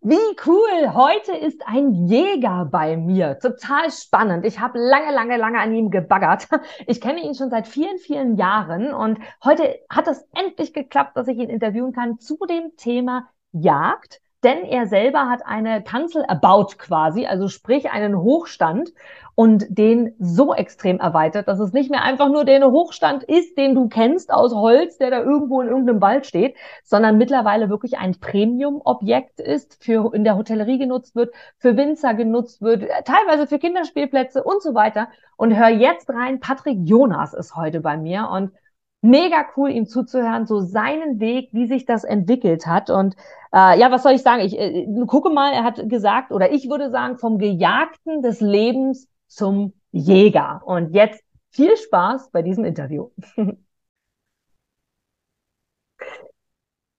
Wie cool! Heute ist ein Jäger bei mir. Total spannend. Ich habe lange, lange, lange an ihm gebaggert. Ich kenne ihn schon seit vielen, vielen Jahren und heute hat es endlich geklappt, dass ich ihn interviewen kann zu dem Thema Jagd denn er selber hat eine Kanzel erbaut quasi, also sprich einen Hochstand und den so extrem erweitert, dass es nicht mehr einfach nur der Hochstand ist, den du kennst aus Holz, der da irgendwo in irgendeinem Wald steht, sondern mittlerweile wirklich ein Premium-Objekt ist, für in der Hotellerie genutzt wird, für Winzer genutzt wird, teilweise für Kinderspielplätze und so weiter. Und hör jetzt rein, Patrick Jonas ist heute bei mir und mega cool, ihm zuzuhören, so seinen Weg, wie sich das entwickelt hat. Und äh, ja, was soll ich sagen? Ich äh, gucke mal, er hat gesagt, oder ich würde sagen, vom Gejagten des Lebens zum Jäger. Und jetzt viel Spaß bei diesem Interview.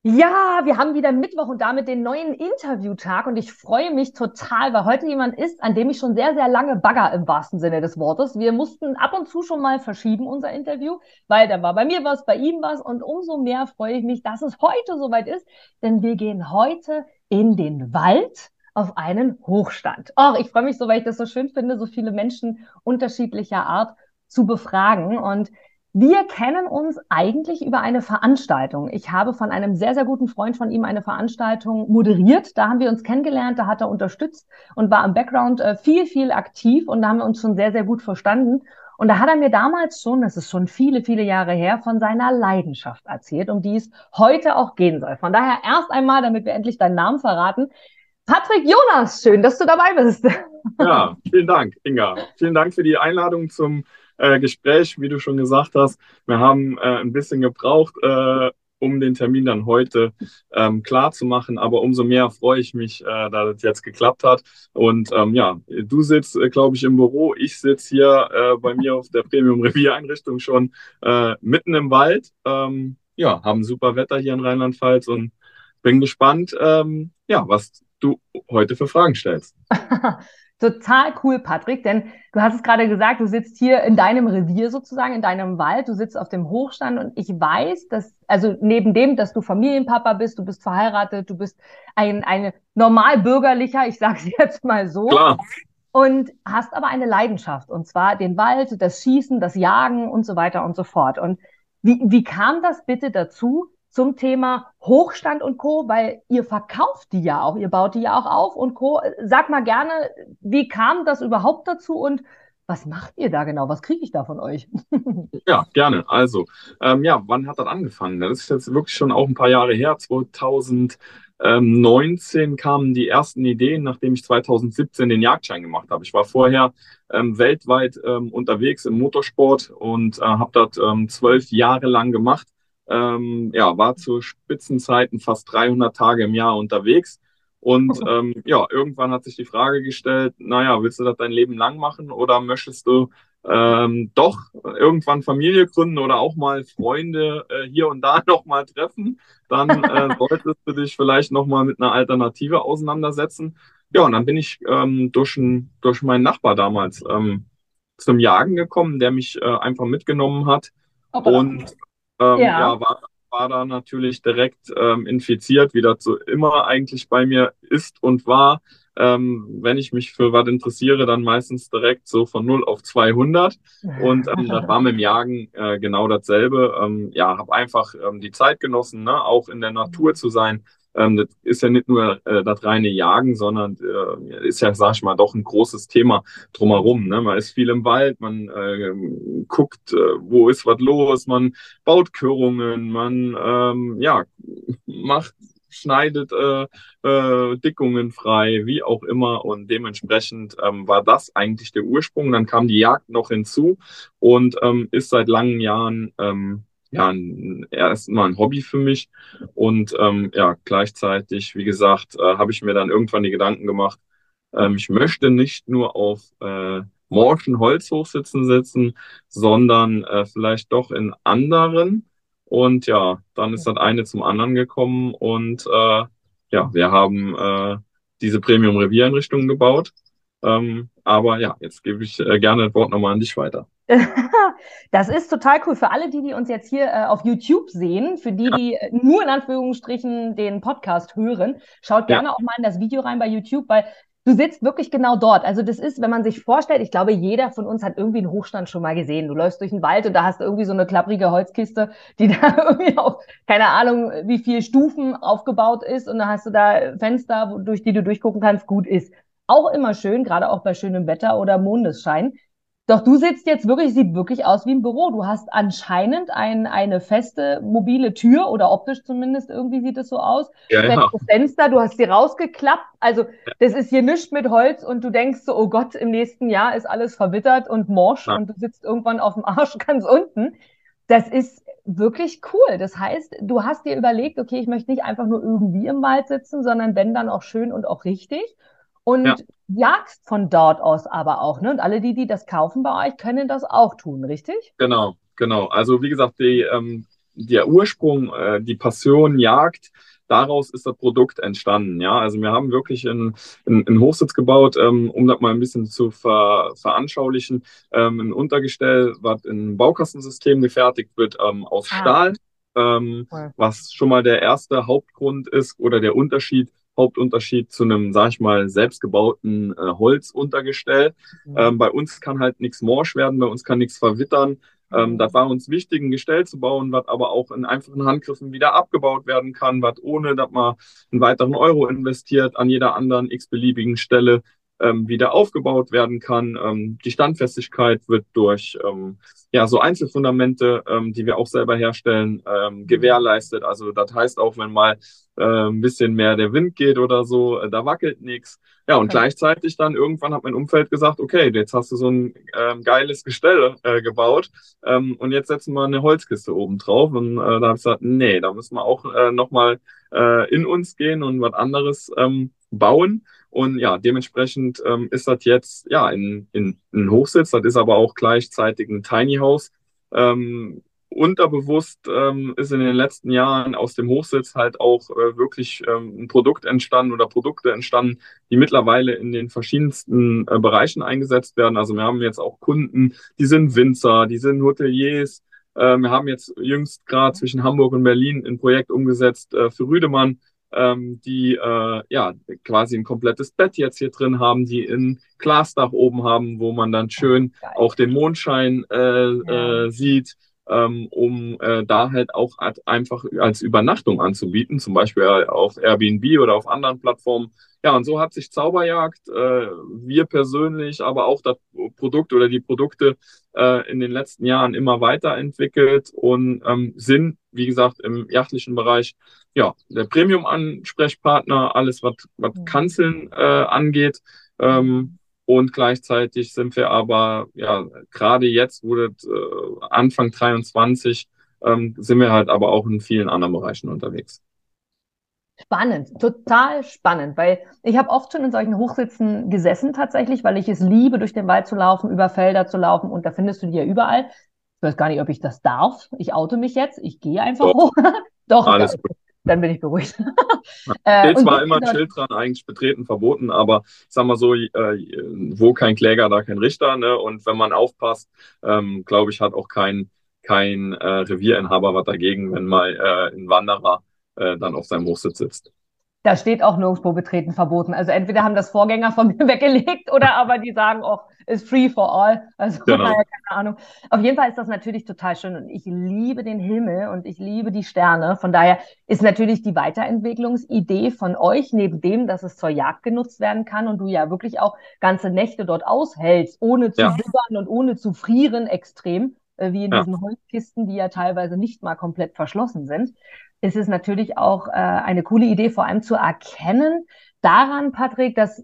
Ja, wir haben wieder Mittwoch und damit den neuen Interviewtag und ich freue mich total, weil heute jemand ist, an dem ich schon sehr, sehr lange bagger im wahrsten Sinne des Wortes. Wir mussten ab und zu schon mal verschieben, unser Interview, weil da war bei mir was, bei ihm was und umso mehr freue ich mich, dass es heute soweit ist, denn wir gehen heute in den Wald auf einen Hochstand. Oh, ich freue mich so, weil ich das so schön finde, so viele Menschen unterschiedlicher Art zu befragen und wir kennen uns eigentlich über eine Veranstaltung. Ich habe von einem sehr, sehr guten Freund von ihm eine Veranstaltung moderiert. Da haben wir uns kennengelernt, da hat er unterstützt und war im Background äh, viel, viel aktiv und da haben wir uns schon sehr, sehr gut verstanden. Und da hat er mir damals schon, das ist schon viele, viele Jahre her, von seiner Leidenschaft erzählt, um die es heute auch gehen soll. Von daher erst einmal, damit wir endlich deinen Namen verraten. Patrick Jonas, schön, dass du dabei bist. Ja, vielen Dank, Inga. Vielen Dank für die Einladung zum äh, Gespräch, wie du schon gesagt hast. Wir haben äh, ein bisschen gebraucht, äh, um den Termin dann heute ähm, klar zu machen. Aber umso mehr freue ich mich, äh, dass das jetzt geklappt hat. Und ähm, ja, du sitzt, äh, glaube ich, im Büro. Ich sitze hier äh, bei mir auf der Premium Revier Einrichtung schon äh, mitten im Wald. Ähm, ja, haben super Wetter hier in Rheinland-Pfalz und bin gespannt, ähm, ja, was du heute für Fragen stellst. Total cool, Patrick, denn du hast es gerade gesagt, du sitzt hier in deinem Revier sozusagen, in deinem Wald, du sitzt auf dem Hochstand und ich weiß, dass, also neben dem, dass du Familienpapa bist, du bist verheiratet, du bist ein, ein normalbürgerlicher, ich sage es jetzt mal so. Klar. Und hast aber eine Leidenschaft, und zwar den Wald, das Schießen, das Jagen und so weiter und so fort. Und wie, wie kam das bitte dazu, zum Thema Hochstand und Co., weil ihr verkauft die ja auch, ihr baut die ja auch auf und Co. Sag mal gerne, wie kam das überhaupt dazu und was macht ihr da genau? Was kriege ich da von euch? ja, gerne. Also, ähm, ja, wann hat das angefangen? Das ist jetzt wirklich schon auch ein paar Jahre her. 2019 kamen die ersten Ideen, nachdem ich 2017 den Jagdschein gemacht habe. Ich war vorher ähm, weltweit ähm, unterwegs im Motorsport und äh, habe das ähm, zwölf Jahre lang gemacht ähm, ja, war zu Spitzenzeiten fast 300 Tage im Jahr unterwegs. Und ähm, ja, irgendwann hat sich die Frage gestellt, naja, willst du das dein Leben lang machen oder möchtest du ähm, doch irgendwann Familie gründen oder auch mal Freunde äh, hier und da nochmal treffen, dann äh, solltest du dich vielleicht nochmal mit einer Alternative auseinandersetzen. Ja, und dann bin ich ähm, durch, ein, durch meinen Nachbar damals ähm, zum Jagen gekommen, der mich äh, einfach mitgenommen hat. Hoppala. Und ähm, ja. ja, war, war da natürlich direkt ähm, infiziert, wie das so immer eigentlich bei mir ist und war. Ähm, wenn ich mich für was interessiere, dann meistens direkt so von 0 auf 200. Und ähm, das war mit dem Jagen äh, genau dasselbe. Ähm, ja, habe einfach ähm, die Zeit genossen, ne? auch in der Natur zu sein, ähm, das ist ja nicht nur äh, das reine Jagen, sondern äh, ist ja, sag ich mal, doch ein großes Thema drumherum. Ne? Man ist viel im Wald, man äh, guckt, äh, wo ist was los, man baut Körungen, man ähm, ja, macht schneidet äh, äh, Dickungen frei, wie auch immer. Und dementsprechend ähm, war das eigentlich der Ursprung. Dann kam die Jagd noch hinzu und ähm, ist seit langen Jahren ähm, ja, erstmal ein Hobby für mich. Und ähm, ja, gleichzeitig, wie gesagt, äh, habe ich mir dann irgendwann die Gedanken gemacht, ähm, ich möchte nicht nur auf äh, morschen Holzhochsitzen sitzen, sondern äh, vielleicht doch in anderen. Und ja, dann ist das eine zum anderen gekommen und äh, ja, wir haben äh, diese Premium-Reviereinrichtung gebaut. Ähm, aber ja, jetzt gebe ich äh, gerne das Wort nochmal an dich weiter. das ist total cool. Für alle, die, die uns jetzt hier äh, auf YouTube sehen, für die, die äh, nur in Anführungsstrichen den Podcast hören, schaut gerne ja. auch mal in das Video rein bei YouTube, weil du sitzt wirklich genau dort. Also das ist, wenn man sich vorstellt, ich glaube, jeder von uns hat irgendwie einen Hochstand schon mal gesehen. Du läufst durch den Wald und da hast du irgendwie so eine klapprige Holzkiste, die da irgendwie auf, keine Ahnung, wie viele Stufen aufgebaut ist und dann hast du da Fenster, durch die du durchgucken kannst, gut ist. Auch immer schön, gerade auch bei schönem Wetter oder Mondesschein. Doch du sitzt jetzt wirklich, sieht wirklich aus wie ein Büro. Du hast anscheinend ein, eine feste mobile Tür oder optisch zumindest irgendwie sieht es so aus. Ja, ja. Fenster, du hast sie rausgeklappt. Also das ist hier nichts mit Holz und du denkst so, oh Gott, im nächsten Jahr ist alles verwittert und morsch ja. und du sitzt irgendwann auf dem Arsch ganz unten. Das ist wirklich cool. Das heißt, du hast dir überlegt, okay, ich möchte nicht einfach nur irgendwie im Wald sitzen, sondern wenn dann auch schön und auch richtig und ja. jagst von dort aus aber auch. Ne? Und alle die, die das kaufen bei euch, können das auch tun, richtig? Genau, genau. Also wie gesagt, die, ähm, der Ursprung, äh, die Passion Jagd, daraus ist das Produkt entstanden. Ja, also wir haben wirklich einen, einen Hochsitz gebaut, ähm, um das mal ein bisschen zu ver, veranschaulichen. Ähm, ein Untergestell, was in Baukastensystem gefertigt wird ähm, aus ah. Stahl, ähm, cool. was schon mal der erste Hauptgrund ist oder der Unterschied Hauptunterschied zu einem, sag ich mal, selbstgebauten äh, Holzuntergestell. Mhm. Ähm, bei uns kann halt nichts morsch werden, bei uns kann nichts verwittern. Ähm, mhm. das war uns wichtig, ein Gestell zu bauen, was aber auch in einfachen Handgriffen wieder abgebaut werden kann, was ohne, dass man einen weiteren Euro investiert, an jeder anderen x-beliebigen Stelle ähm, wieder aufgebaut werden kann. Ähm, die Standfestigkeit wird durch ähm, ja, so Einzelfundamente, ähm, die wir auch selber herstellen, ähm, gewährleistet. Also das heißt auch, wenn mal äh, ein bisschen mehr der Wind geht oder so, äh, da wackelt nichts. Ja, und okay. gleichzeitig dann irgendwann hat mein Umfeld gesagt, okay, jetzt hast du so ein ähm, geiles Gestell äh, gebaut ähm, und jetzt setzen wir eine Holzkiste oben drauf. Und äh, da habe ich gesagt, nee, da müssen wir auch äh, nochmal äh, in uns gehen und was anderes ähm, bauen. Und ja, dementsprechend ähm, ist das jetzt ja in, in, ein Hochsitz, das ist aber auch gleichzeitig ein Tiny House. Ähm, unterbewusst ähm, ist in den letzten Jahren aus dem Hochsitz halt auch äh, wirklich ähm, ein Produkt entstanden oder Produkte entstanden, die mittlerweile in den verschiedensten äh, Bereichen eingesetzt werden. Also wir haben jetzt auch Kunden, die sind Winzer, die sind Hoteliers. Äh, wir haben jetzt jüngst gerade zwischen Hamburg und Berlin ein Projekt umgesetzt äh, für Rüdemann ähm, die äh, ja quasi ein komplettes Bett jetzt hier drin haben, die ein Glasdach oben haben, wo man dann schön Geil. auch den Mondschein äh, ja. äh, sieht, ähm, um äh, da halt auch einfach als Übernachtung anzubieten, zum Beispiel auf Airbnb oder auf anderen Plattformen. Ja, und so hat sich Zauberjagd, äh, wir persönlich, aber auch das Produkt oder die Produkte äh, in den letzten Jahren immer weiterentwickelt und ähm, sind, wie gesagt, im jachtlichen Bereich ja, der Premium-Ansprechpartner, alles, was, was. Kanzeln äh, angeht. Ähm, und gleichzeitig sind wir aber, ja, gerade jetzt wurde äh, Anfang 23, ähm, sind wir halt aber auch in vielen anderen Bereichen unterwegs. Spannend, total spannend, weil ich habe oft schon in solchen Hochsitzen gesessen tatsächlich, weil ich es liebe, durch den Wald zu laufen, über Felder zu laufen und da findest du die ja überall. Ich weiß gar nicht, ob ich das darf. Ich oute mich jetzt. Ich gehe einfach Doch. hoch. Doch, Alles gut dann bin ich beruhigt. äh, steht zwar immer ein Schild dran, eigentlich betreten, verboten, aber ich sag mal so, äh, wo kein Kläger, da kein Richter. Ne? Und wenn man aufpasst, ähm, glaube ich, hat auch kein, kein äh, Revierinhaber was dagegen, wenn mal äh, ein Wanderer äh, dann auf seinem Hochsitz sitzt. Da steht auch nirgendwo betreten verboten. Also entweder haben das Vorgänger von mir weggelegt oder aber die sagen auch, ist free for all. Also genau. keine Ahnung. Auf jeden Fall ist das natürlich total schön und ich liebe den Himmel und ich liebe die Sterne. Von daher ist natürlich die Weiterentwicklungsidee von euch, neben dem, dass es zur Jagd genutzt werden kann und du ja wirklich auch ganze Nächte dort aushältst, ohne zu ja. und ohne zu frieren extrem, äh, wie in ja. diesen Holzkisten, die ja teilweise nicht mal komplett verschlossen sind ist es natürlich auch äh, eine coole Idee, vor allem zu erkennen daran, Patrick, dass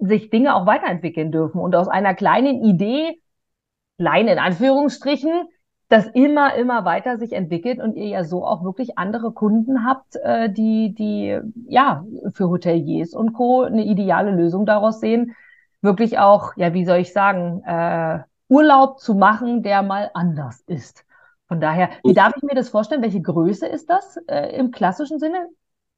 sich Dinge auch weiterentwickeln dürfen und aus einer kleinen Idee, klein in Anführungsstrichen, das immer, immer weiter sich entwickelt und ihr ja so auch wirklich andere Kunden habt, äh, die, die ja für Hoteliers und Co. eine ideale Lösung daraus sehen, wirklich auch, ja, wie soll ich sagen, äh, Urlaub zu machen, der mal anders ist. Von daher, wie darf ich mir das vorstellen? Welche Größe ist das äh, im klassischen Sinne?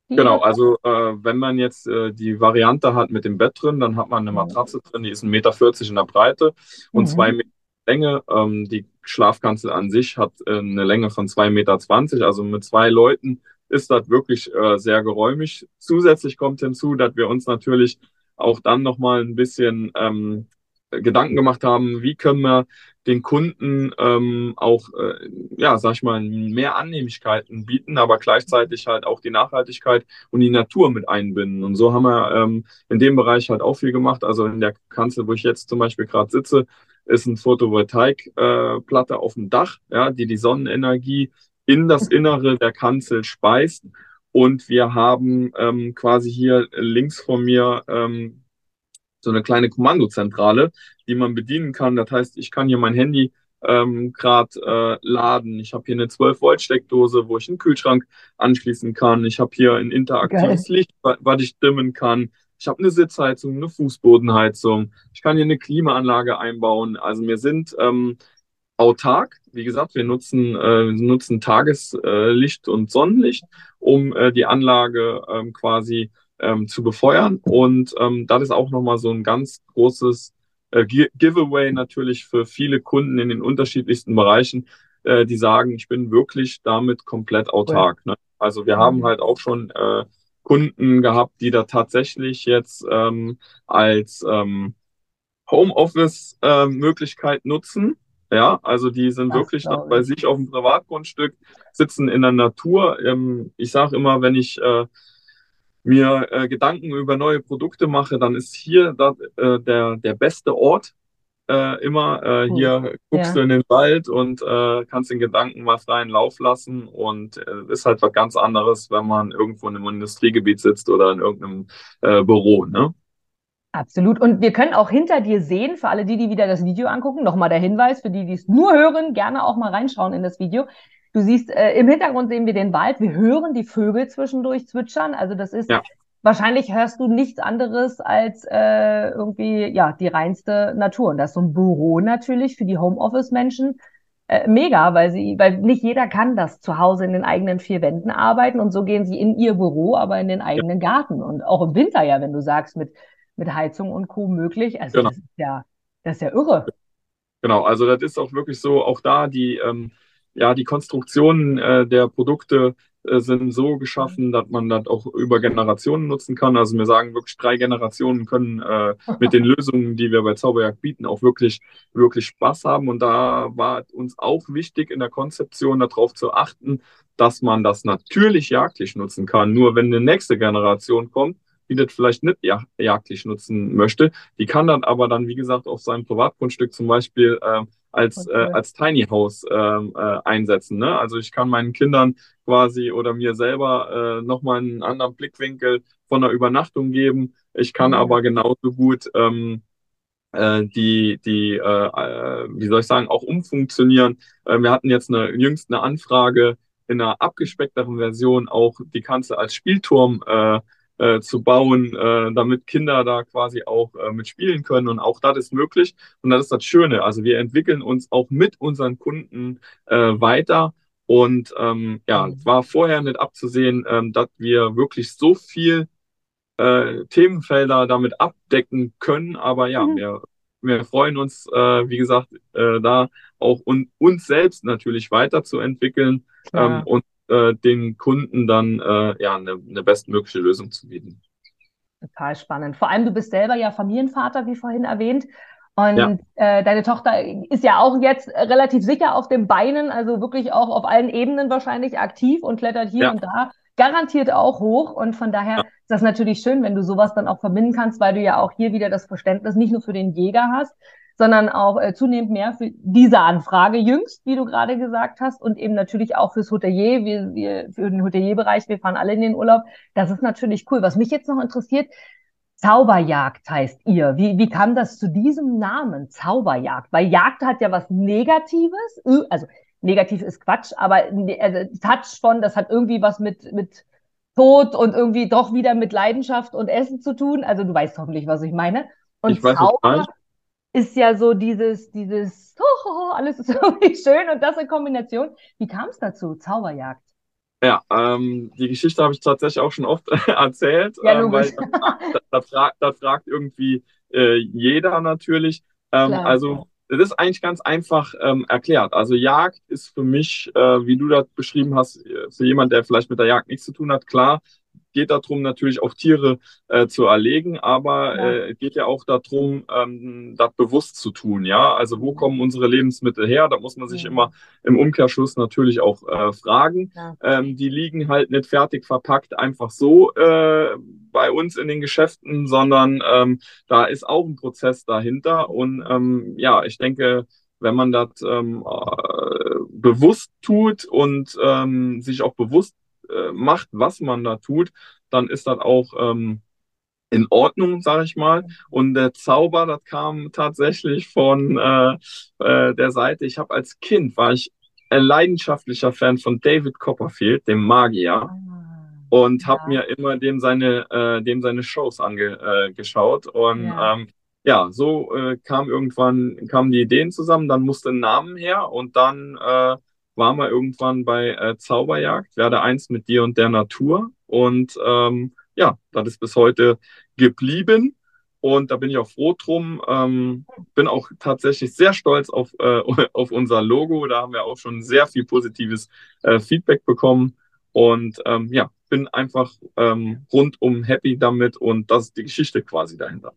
Genau, also äh, wenn man jetzt äh, die Variante hat mit dem Bett drin, dann hat man eine Matratze drin, die ist 1,40 Meter in der Breite und mhm. zwei Meter Länge. Ähm, die Schlafkanzel an sich hat äh, eine Länge von 2,20 Meter. Also mit zwei Leuten ist das wirklich äh, sehr geräumig. Zusätzlich kommt hinzu, dass wir uns natürlich auch dann nochmal ein bisschen ähm, Gedanken gemacht haben, wie können wir den Kunden ähm, auch, äh, ja, sag ich mal, mehr Annehmlichkeiten bieten, aber gleichzeitig halt auch die Nachhaltigkeit und die Natur mit einbinden. Und so haben wir ähm, in dem Bereich halt auch viel gemacht. Also in der Kanzel, wo ich jetzt zum Beispiel gerade sitze, ist ein Photovoltaikplatte äh, auf dem Dach, ja, die die Sonnenenergie in das Innere der Kanzel speist. Und wir haben ähm, quasi hier links von mir ähm, so eine kleine Kommandozentrale, die man bedienen kann. Das heißt, ich kann hier mein Handy ähm, gerade äh, laden. Ich habe hier eine 12-Volt-Steckdose, wo ich einen Kühlschrank anschließen kann. Ich habe hier ein interaktives Geil. Licht, was ich dimmen kann. Ich habe eine Sitzheizung, eine Fußbodenheizung. Ich kann hier eine Klimaanlage einbauen. Also wir sind ähm, autark. Wie gesagt, wir nutzen, äh, nutzen Tageslicht und Sonnenlicht, um äh, die Anlage ähm, quasi ähm, zu befeuern. Und ähm, das ist auch nochmal so ein ganz großes äh, Giveaway natürlich für viele Kunden in den unterschiedlichsten Bereichen, äh, die sagen, ich bin wirklich damit komplett autark. Ne? Also wir haben halt auch schon äh, Kunden gehabt, die da tatsächlich jetzt ähm, als ähm, Homeoffice-Möglichkeit äh, nutzen. Ja, also die sind das wirklich bei sich auf dem Privatgrundstück, sitzen in der Natur. Ähm, ich sage immer, wenn ich äh, mir äh, Gedanken über neue Produkte mache, dann ist hier da, äh, der, der beste Ort äh, immer. Äh, cool. Hier guckst ja. du in den Wald und äh, kannst den Gedanken mal freien Lauf lassen und äh, ist halt was ganz anderes, wenn man irgendwo in einem Industriegebiet sitzt oder in irgendeinem äh, Büro. Ne? Absolut. Und wir können auch hinter dir sehen, für alle die, die wieder das Video angucken, nochmal der Hinweis, für die, die es nur hören, gerne auch mal reinschauen in das Video. Du siehst, äh, im Hintergrund sehen wir den Wald. Wir hören die Vögel zwischendurch zwitschern. Also das ist, ja. wahrscheinlich hörst du nichts anderes als äh, irgendwie, ja, die reinste Natur. Und das ist so ein Büro natürlich für die Homeoffice-Menschen. Äh, mega, weil sie, weil nicht jeder kann das zu Hause in den eigenen vier Wänden arbeiten und so gehen sie in ihr Büro, aber in den eigenen ja. Garten und auch im Winter ja, wenn du sagst, mit, mit Heizung und Co. möglich. Also genau. das ist ja, das ist ja irre. Genau, also das ist auch wirklich so, auch da die, ähm, ja, die Konstruktionen äh, der Produkte äh, sind so geschaffen, dass man das auch über Generationen nutzen kann. Also wir sagen wirklich, drei Generationen können äh, mit den Lösungen, die wir bei Zauberjagd bieten, auch wirklich, wirklich Spaß haben. Und da war uns auch wichtig in der Konzeption darauf zu achten, dass man das natürlich jagdlich nutzen kann. Nur wenn eine nächste Generation kommt, die das vielleicht nicht jagdlich nutzen möchte, die kann dann aber dann, wie gesagt, auf seinem Privatgrundstück zum Beispiel äh, als, okay. äh, als Tiny House ähm, äh, einsetzen. Ne? Also ich kann meinen Kindern quasi oder mir selber äh, nochmal einen anderen Blickwinkel von der Übernachtung geben. Ich kann mhm. aber genauso gut ähm, äh, die, die äh, äh, wie soll ich sagen, auch umfunktionieren. Äh, wir hatten jetzt eine jüngst eine Anfrage in einer abgespeckteren Version auch die Kanzel als Spielturm äh, äh, zu bauen, äh, damit Kinder da quasi auch äh, mitspielen können. Und auch das ist möglich. Und das ist das Schöne. Also wir entwickeln uns auch mit unseren Kunden äh, weiter. Und ähm, ja, war vorher nicht abzusehen, ähm, dass wir wirklich so viel äh, Themenfelder damit abdecken können. Aber ja, mhm. wir, wir freuen uns, äh, wie gesagt, äh, da auch un uns selbst natürlich weiterzuentwickeln ähm, und äh, den Kunden dann äh, ja eine, eine bestmögliche Lösung zu bieten. Total spannend. Vor allem, du bist selber ja Familienvater, wie vorhin erwähnt. Und ja. äh, deine Tochter ist ja auch jetzt relativ sicher auf den Beinen, also wirklich auch auf allen Ebenen wahrscheinlich aktiv und klettert hier ja. und da garantiert auch hoch. Und von daher ja. ist das natürlich schön, wenn du sowas dann auch verbinden kannst, weil du ja auch hier wieder das Verständnis nicht nur für den Jäger hast, sondern auch äh, zunehmend mehr für diese Anfrage jüngst, wie du gerade gesagt hast, und eben natürlich auch fürs Hotelier, wir, wir, für den Hotelierbereich, wir fahren alle in den Urlaub. Das ist natürlich cool. Was mich jetzt noch interessiert, Zauberjagd heißt ihr. Wie, wie kam das zu diesem Namen, Zauberjagd? Weil Jagd hat ja was Negatives, also negativ ist Quatsch, aber also Touch von, das hat irgendwie was mit, mit Tod und irgendwie doch wieder mit Leidenschaft und Essen zu tun. Also du weißt hoffentlich, was ich meine. Und ich weiß, Zauber, ist ja so dieses, dieses, oh, alles ist irgendwie schön und das in Kombination. Wie kam es dazu? Zauberjagd. Ja, ähm, die Geschichte habe ich tatsächlich auch schon oft erzählt, ja, ähm, weil das, fragt, das fragt irgendwie äh, jeder natürlich. Ähm, also das ist eigentlich ganz einfach ähm, erklärt. Also Jagd ist für mich, äh, wie du das beschrieben hast, äh, für jemand, der vielleicht mit der Jagd nichts zu tun hat, klar, geht darum, natürlich auch Tiere äh, zu erlegen, aber ja. äh, geht ja auch darum, ähm, das bewusst zu tun. Ja, also wo kommen unsere Lebensmittel her? Da muss man sich ja. immer im Umkehrschluss natürlich auch äh, fragen. Ja. Ähm, die liegen halt nicht fertig verpackt einfach so äh, bei uns in den Geschäften, sondern ähm, da ist auch ein Prozess dahinter. Und ähm, ja, ich denke, wenn man das ähm, äh, bewusst tut und ähm, sich auch bewusst äh, macht, was man da tut, dann ist das auch ähm, in Ordnung, sage ich mal. Und der Zauber, das kam tatsächlich von äh, äh, der Seite. Ich habe als Kind war ich ein leidenschaftlicher Fan von David Copperfield, dem Magier, ah, und habe mir immer dem seine äh, dem seine Shows angeschaut. Ange, äh, und ja. Ähm, ja, so äh, kam irgendwann kamen die Ideen zusammen. Dann musste ein Namen her und dann äh, waren wir irgendwann bei äh, Zauberjagd, werde eins mit dir und der Natur. Und ähm, ja, das ist bis heute geblieben. Und da bin ich auch froh drum. Ähm, bin auch tatsächlich sehr stolz auf, äh, auf unser Logo. Da haben wir auch schon sehr viel positives äh, Feedback bekommen. Und ähm, ja, bin einfach ähm, rundum happy damit. Und das ist die Geschichte quasi dahinter.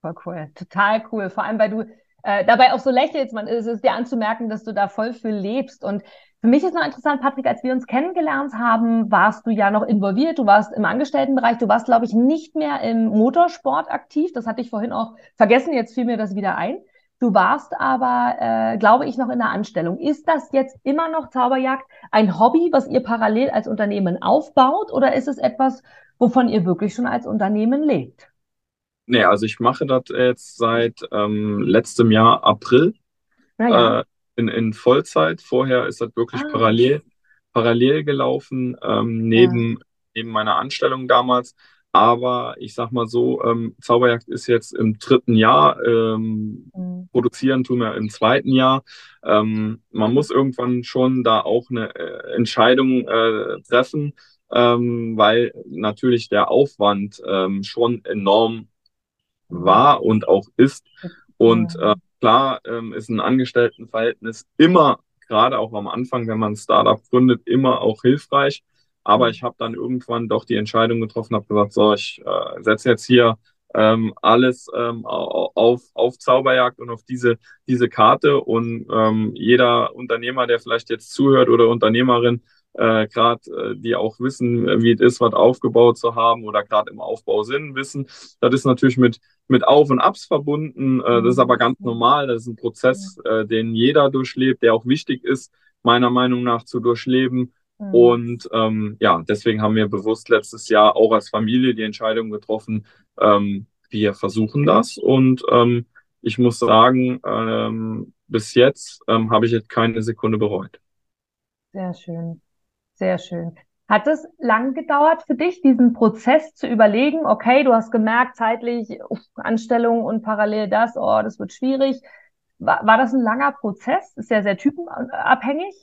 Voll cool. Total cool. Vor allem, weil du äh, dabei auch so lächelst, man ist es dir anzumerken, dass du da voll für lebst. Und für mich ist noch interessant, Patrick, als wir uns kennengelernt haben, warst du ja noch involviert, du warst im Angestelltenbereich, du warst, glaube ich, nicht mehr im Motorsport aktiv. Das hatte ich vorhin auch vergessen, jetzt fiel mir das wieder ein. Du warst aber, äh, glaube ich, noch in der Anstellung. Ist das jetzt immer noch Zauberjagd ein Hobby, was ihr parallel als Unternehmen aufbaut, oder ist es etwas, wovon ihr wirklich schon als Unternehmen lebt? Nee, also ich mache das jetzt seit ähm, letztem Jahr April ja. äh, in, in Vollzeit. Vorher ist das wirklich ah. parallel, parallel gelaufen, ähm, neben, ja. neben meiner Anstellung damals. Aber ich sag mal so, ähm, Zauberjagd ist jetzt im dritten Jahr, ähm, mhm. produzieren tun wir im zweiten Jahr. Ähm, man muss irgendwann schon da auch eine äh, Entscheidung äh, treffen, ähm, weil natürlich der Aufwand ähm, schon enorm war und auch ist. Und äh, klar ähm, ist ein Angestelltenverhältnis immer, gerade auch am Anfang, wenn man ein Startup gründet, immer auch hilfreich. Aber ich habe dann irgendwann doch die Entscheidung getroffen, habe gesagt, so, ich äh, setze jetzt hier ähm, alles ähm, auf, auf Zauberjagd und auf diese, diese Karte. Und ähm, jeder Unternehmer, der vielleicht jetzt zuhört oder Unternehmerin, äh, gerade äh, die auch wissen, wie es ist, was aufgebaut zu haben oder gerade im Aufbau sind, wissen. Das ist natürlich mit, mit Auf und Abs verbunden. Äh, das ist aber ganz normal. Das ist ein Prozess, äh, den jeder durchlebt, der auch wichtig ist, meiner Meinung nach zu durchleben. Mhm. Und ähm, ja, deswegen haben wir bewusst letztes Jahr auch als Familie die Entscheidung getroffen, ähm, wir versuchen das. Und ähm, ich muss sagen, ähm, bis jetzt ähm, habe ich jetzt keine Sekunde bereut. Sehr schön. Sehr schön. Hat es lang gedauert für dich, diesen Prozess zu überlegen? Okay, du hast gemerkt, zeitlich uff, Anstellung und parallel das, oh, das wird schwierig. War, war das ein langer Prozess? Ist ja sehr typenabhängig.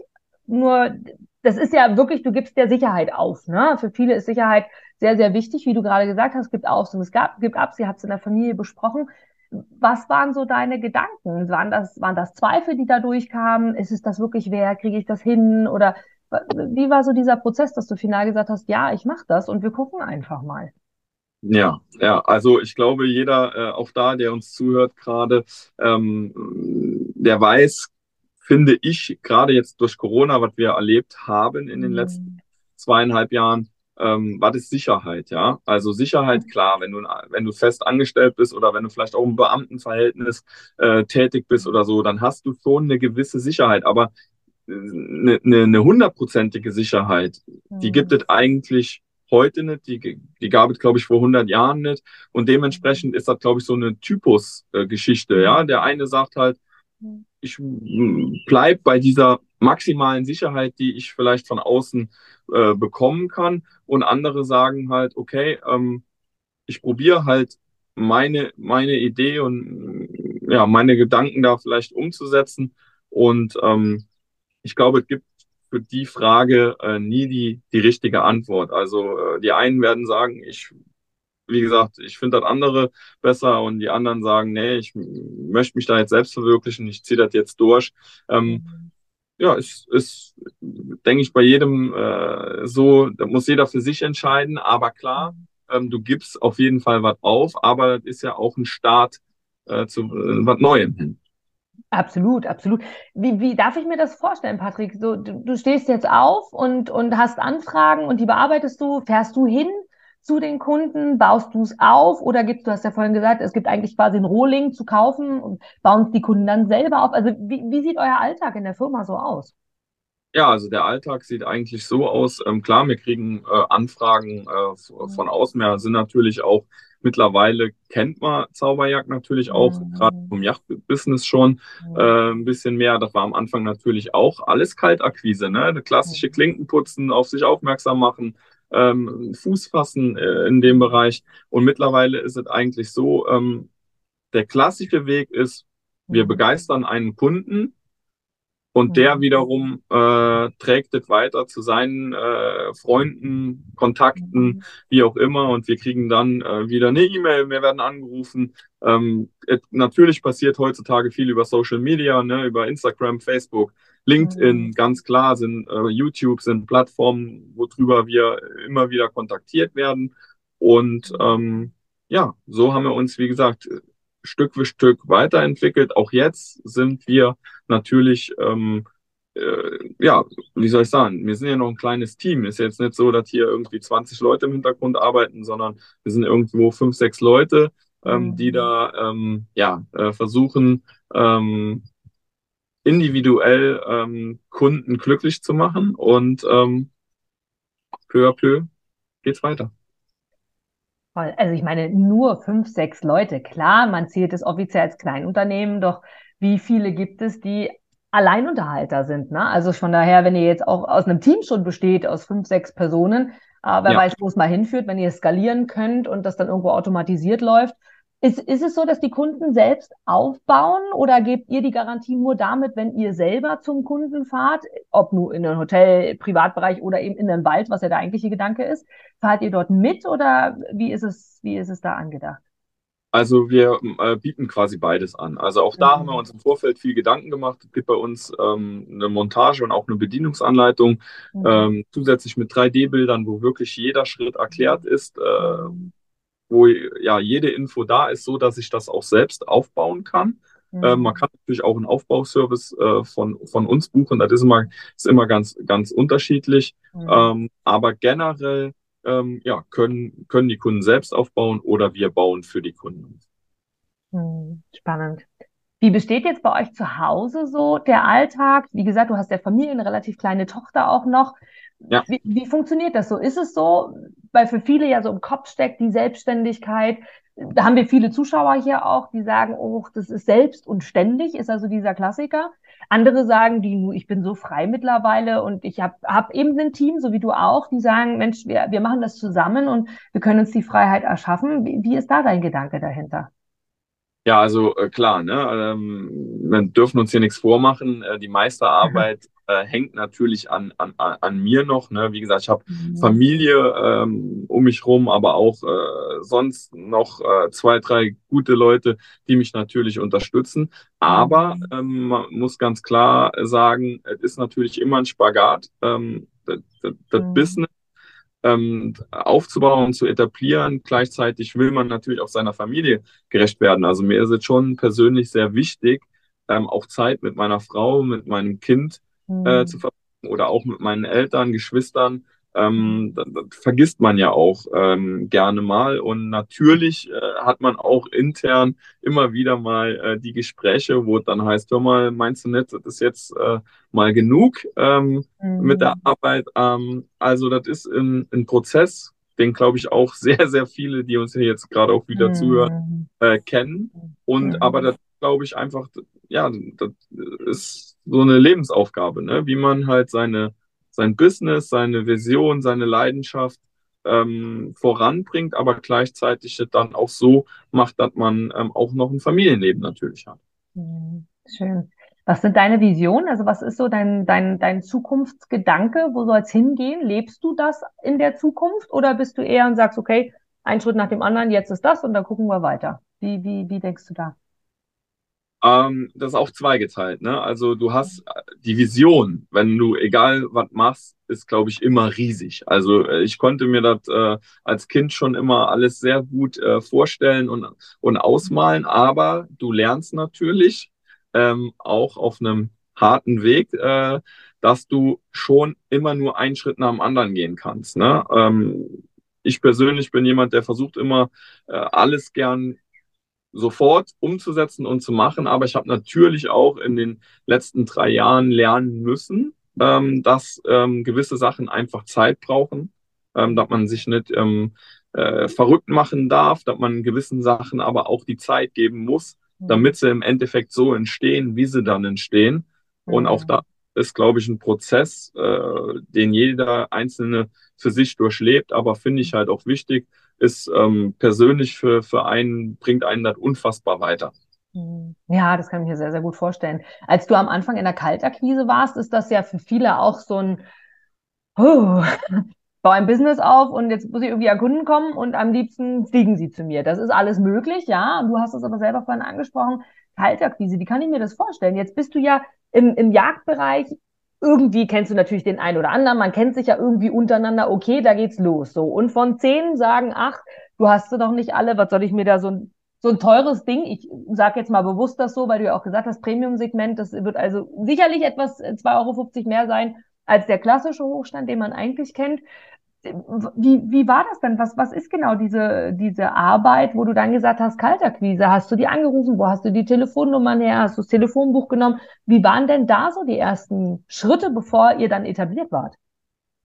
Nur, das ist ja wirklich, du gibst der Sicherheit auf. Ne? Für viele ist Sicherheit sehr, sehr wichtig, wie du gerade gesagt hast. Gibt Aufs und es gab, gibt Abs. Ihr habt es in der Familie besprochen. Was waren so deine Gedanken? Waren das, waren das Zweifel, die da durchkamen? Ist es das wirklich wer? Kriege ich das hin? Oder wie war so dieser Prozess, dass du final gesagt hast, ja, ich mache das und wir gucken einfach mal? Ja, ja, also ich glaube, jeder, äh, auch da, der uns zuhört gerade, ähm, der weiß, finde ich, gerade jetzt durch Corona, was wir erlebt haben in den mhm. letzten zweieinhalb Jahren, ähm, was ist Sicherheit, ja? Also Sicherheit, klar, wenn du, wenn du fest angestellt bist oder wenn du vielleicht auch im Beamtenverhältnis äh, tätig bist oder so, dann hast du schon eine gewisse Sicherheit. Aber eine, eine hundertprozentige Sicherheit, die gibt mhm. es eigentlich heute nicht, die, die gab es, glaube ich, vor 100 Jahren nicht. Und dementsprechend ist das, glaube ich, so eine Typus-Geschichte. Ja, der eine sagt halt, mhm. ich bleib bei dieser maximalen Sicherheit, die ich vielleicht von außen äh, bekommen kann. Und andere sagen halt, okay, ähm, ich probiere halt meine, meine Idee und ja, meine Gedanken da vielleicht umzusetzen. Und ähm, ich glaube, es gibt für die Frage äh, nie die, die richtige Antwort. Also äh, die einen werden sagen, ich, wie gesagt, ich finde das andere besser und die anderen sagen, nee, ich möchte mich da jetzt selbst verwirklichen, ich ziehe das jetzt durch. Ähm, ja, ist, ist, denke ich, bei jedem äh, so, da muss jeder für sich entscheiden, aber klar, ähm, du gibst auf jeden Fall was auf, aber das ist ja auch ein Start äh, zu äh, was Neuem. Absolut, absolut. Wie, wie darf ich mir das vorstellen, Patrick? So, du, du stehst jetzt auf und, und hast Anfragen und die bearbeitest du. Fährst du hin zu den Kunden? Baust du es auf? Oder gibst du hast ja vorhin gesagt, es gibt eigentlich quasi einen Rohling zu kaufen und bauen die Kunden dann selber auf. Also wie, wie sieht euer Alltag in der Firma so aus? Ja, also der Alltag sieht eigentlich so aus. Ähm, klar, wir kriegen äh, Anfragen äh, von außen. Wir sind natürlich auch Mittlerweile kennt man Zauberjagd natürlich auch, mhm. gerade vom Yachtbusiness schon äh, ein bisschen mehr. Das war am Anfang natürlich auch alles Kaltakquise, ne? Eine klassische Klinkenputzen, auf sich aufmerksam machen, ähm, Fuß fassen äh, in dem Bereich. Und mittlerweile ist es eigentlich so, ähm, der klassische Weg ist, wir begeistern einen Kunden, und der mhm. wiederum äh, trägt es weiter zu seinen äh, Freunden, Kontakten, mhm. wie auch immer. Und wir kriegen dann äh, wieder eine E-Mail, wir werden angerufen. Ähm, et, natürlich passiert heutzutage viel über Social Media, ne, über Instagram, Facebook, LinkedIn, mhm. ganz klar, sind äh, YouTube, sind Plattformen, worüber wir immer wieder kontaktiert werden. Und ähm, ja, so haben wir uns, wie gesagt, Stück für Stück weiterentwickelt. Auch jetzt sind wir natürlich, ähm, äh, ja, wie soll ich sagen, wir sind ja noch ein kleines Team. Ist jetzt nicht so, dass hier irgendwie 20 Leute im Hintergrund arbeiten, sondern wir sind irgendwo fünf, sechs Leute, ähm, mhm. die da ähm, ja, äh, versuchen, ähm, individuell ähm, Kunden glücklich zu machen und ähm, peu à peu geht's weiter. Voll. Also ich meine, nur fünf, sechs Leute. Klar, man zählt es offiziell als Kleinunternehmen, doch wie viele gibt es, die Alleinunterhalter sind? Ne? Also von daher, wenn ihr jetzt auch aus einem Team schon besteht, aus fünf, sechs Personen, äh, wer ja. weiß, wo es mal hinführt, wenn ihr skalieren könnt und das dann irgendwo automatisiert läuft, ist, ist es so, dass die Kunden selbst aufbauen oder gebt ihr die Garantie nur damit, wenn ihr selber zum Kunden fahrt, ob nur in einem Hotel, Privatbereich oder eben in einem Wald, was ja der eigentliche Gedanke ist? Fahrt ihr dort mit oder wie ist es, wie ist es da angedacht? Also wir äh, bieten quasi beides an. Also auch da mhm. haben wir uns im Vorfeld viel Gedanken gemacht. Es gibt bei uns ähm, eine Montage und auch eine Bedienungsanleitung, mhm. ähm, zusätzlich mit 3D-Bildern, wo wirklich jeder Schritt erklärt ist. Äh, mhm wo ja jede Info da ist, so dass ich das auch selbst aufbauen kann. Mhm. Äh, man kann natürlich auch einen Aufbauservice äh, von, von uns buchen. Das ist immer, ist immer ganz, ganz unterschiedlich. Mhm. Ähm, aber generell ähm, ja, können, können die Kunden selbst aufbauen oder wir bauen für die Kunden. Mhm. Spannend. Wie besteht jetzt bei euch zu Hause so der Alltag? Wie gesagt, du hast ja Familie, eine relativ kleine Tochter auch noch. Ja. Wie, wie funktioniert das so? Ist es so, weil für viele ja so im Kopf steckt die Selbstständigkeit, da haben wir viele Zuschauer hier auch, die sagen, oh, das ist selbst und ständig, ist also dieser Klassiker. Andere sagen, die, ich bin so frei mittlerweile und ich habe hab eben ein Team, so wie du auch, die sagen, Mensch, wir, wir machen das zusammen und wir können uns die Freiheit erschaffen. Wie, wie ist da dein Gedanke dahinter? Ja, also äh, klar, ne, ähm, wir dürfen uns hier nichts vormachen. Äh, die meiste Arbeit äh, hängt natürlich an, an, an mir noch. Ne? Wie gesagt, ich habe mhm. Familie ähm, um mich rum, aber auch äh, sonst noch äh, zwei, drei gute Leute, die mich natürlich unterstützen. Aber mhm. ähm, man muss ganz klar sagen, es ist natürlich immer ein Spagat. Ähm, das, das, das mhm. Business ähm, aufzubauen, zu etablieren. Gleichzeitig will man natürlich auch seiner Familie gerecht werden. Also mir ist es schon persönlich sehr wichtig, ähm, auch Zeit mit meiner Frau, mit meinem Kind äh, mhm. zu verbringen oder auch mit meinen Eltern, Geschwistern ähm, das, das vergisst man ja auch ähm, gerne mal. Und natürlich äh, hat man auch intern immer wieder mal äh, die Gespräche, wo dann heißt, hör mal, meinst du nicht, das ist jetzt äh, mal genug ähm, mhm. mit der Arbeit. Ähm, also das ist ein, ein Prozess, den glaube ich auch sehr, sehr viele, die uns hier jetzt gerade auch wieder mhm. zuhören, äh, kennen. Und mhm. aber das glaube ich einfach, ja, das ist so eine Lebensaufgabe, ne? wie man halt seine sein Business, seine Vision, seine Leidenschaft ähm, voranbringt, aber gleichzeitig dann auch so macht, dass man ähm, auch noch ein Familienleben natürlich hat. Mhm. Schön. Was sind deine Visionen? Also was ist so dein, dein, dein Zukunftsgedanke? Wo soll es hingehen? Lebst du das in der Zukunft oder bist du eher und sagst, okay, ein Schritt nach dem anderen, jetzt ist das und dann gucken wir weiter? Wie, wie, wie denkst du da? Ähm, das ist auch zweigeteilt. Ne? Also du hast die Vision, wenn du egal was machst, ist, glaube ich, immer riesig. Also äh, ich konnte mir das äh, als Kind schon immer alles sehr gut äh, vorstellen und, und ausmalen, aber du lernst natürlich ähm, auch auf einem harten Weg, äh, dass du schon immer nur einen Schritt nach dem anderen gehen kannst. Ne? Ähm, ich persönlich bin jemand, der versucht immer äh, alles gern sofort umzusetzen und zu machen. Aber ich habe natürlich auch in den letzten drei Jahren lernen müssen, ähm, dass ähm, gewisse Sachen einfach Zeit brauchen, ähm, dass man sich nicht ähm, äh, verrückt machen darf, dass man gewissen Sachen aber auch die Zeit geben muss, mhm. damit sie im Endeffekt so entstehen, wie sie dann entstehen. Und auch mhm. da ist, glaube ich, ein Prozess, äh, den jeder Einzelne für sich durchlebt, aber finde ich halt auch wichtig, ist ähm, persönlich für, für einen, bringt einen das unfassbar weiter. Mhm. Ja, das kann ich mir sehr, sehr gut vorstellen. Als du am Anfang in der Kaltakquise warst, ist das ja für viele auch so ein, oh, baue ein Business auf und jetzt muss ich irgendwie an Kunden kommen und am liebsten fliegen sie zu mir. Das ist alles möglich, ja. Du hast es aber selber vorhin angesprochen. Kaltakquise, wie kann ich mir das vorstellen? Jetzt bist du ja im, im Jagdbereich irgendwie kennst du natürlich den einen oder anderen, man kennt sich ja irgendwie untereinander, okay, da geht's los. So. Und von zehn sagen, ach, du hast sie doch nicht alle, was soll ich mir da so ein, so ein teures Ding, ich sage jetzt mal bewusst das so, weil du ja auch gesagt hast, Premium-Segment, das wird also sicherlich etwas 2,50 äh, Euro mehr sein als der klassische Hochstand, den man eigentlich kennt wie, wie war das denn? Was, was ist genau diese, diese Arbeit, wo du dann gesagt hast, Kalterquise? Hast du die angerufen? Wo hast du die Telefonnummern her? Hast du das Telefonbuch genommen? Wie waren denn da so die ersten Schritte, bevor ihr dann etabliert wart?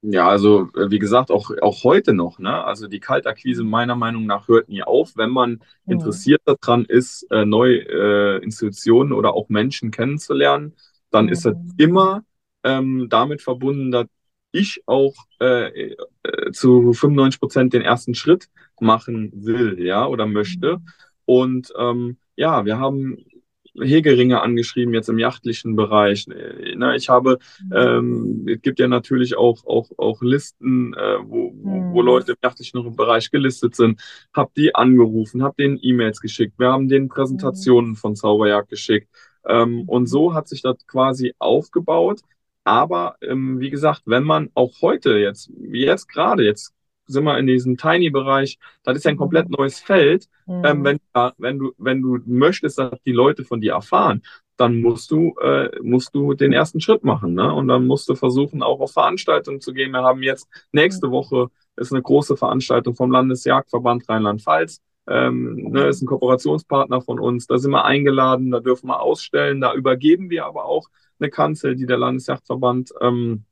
Ja, also äh, wie gesagt, auch, auch heute noch, ne? Also die Kaltakquise meiner Meinung nach hört nie auf. Wenn man mhm. interessiert daran ist, äh, neue äh, Institutionen oder auch Menschen kennenzulernen, dann mhm. ist das immer ähm, damit verbunden, dass ich auch äh, äh, zu 95 Prozent den ersten Schritt machen will, ja, oder möchte. Und ähm, ja, wir haben Hegeringe angeschrieben, jetzt im jachtlichen Bereich. Ne, ich habe, ähm, es gibt ja natürlich auch, auch, auch Listen, äh, wo, wo, wo mhm. Leute im jachtlichen Bereich gelistet sind. Hab die angerufen, hab denen E-Mails geschickt. Wir haben denen Präsentationen von Zauberjagd geschickt. Ähm, und so hat sich das quasi aufgebaut. Aber ähm, wie gesagt, wenn man auch heute jetzt, jetzt gerade, jetzt sind wir in diesem Tiny-Bereich, das ist ja ein mhm. komplett neues Feld. Mhm. Ähm, wenn, wenn, du, wenn du möchtest, dass die Leute von dir erfahren, dann musst du, äh, musst du den ersten Schritt machen. Ne? Und dann musst du versuchen, auch auf Veranstaltungen zu gehen. Wir haben jetzt nächste mhm. Woche ist eine große Veranstaltung vom Landesjagdverband Rheinland-Pfalz. Ähm, ne, ist ein Kooperationspartner von uns. Da sind wir eingeladen, da dürfen wir ausstellen, da übergeben wir aber auch eine Kanzel, die der Landesjachtverband ähm,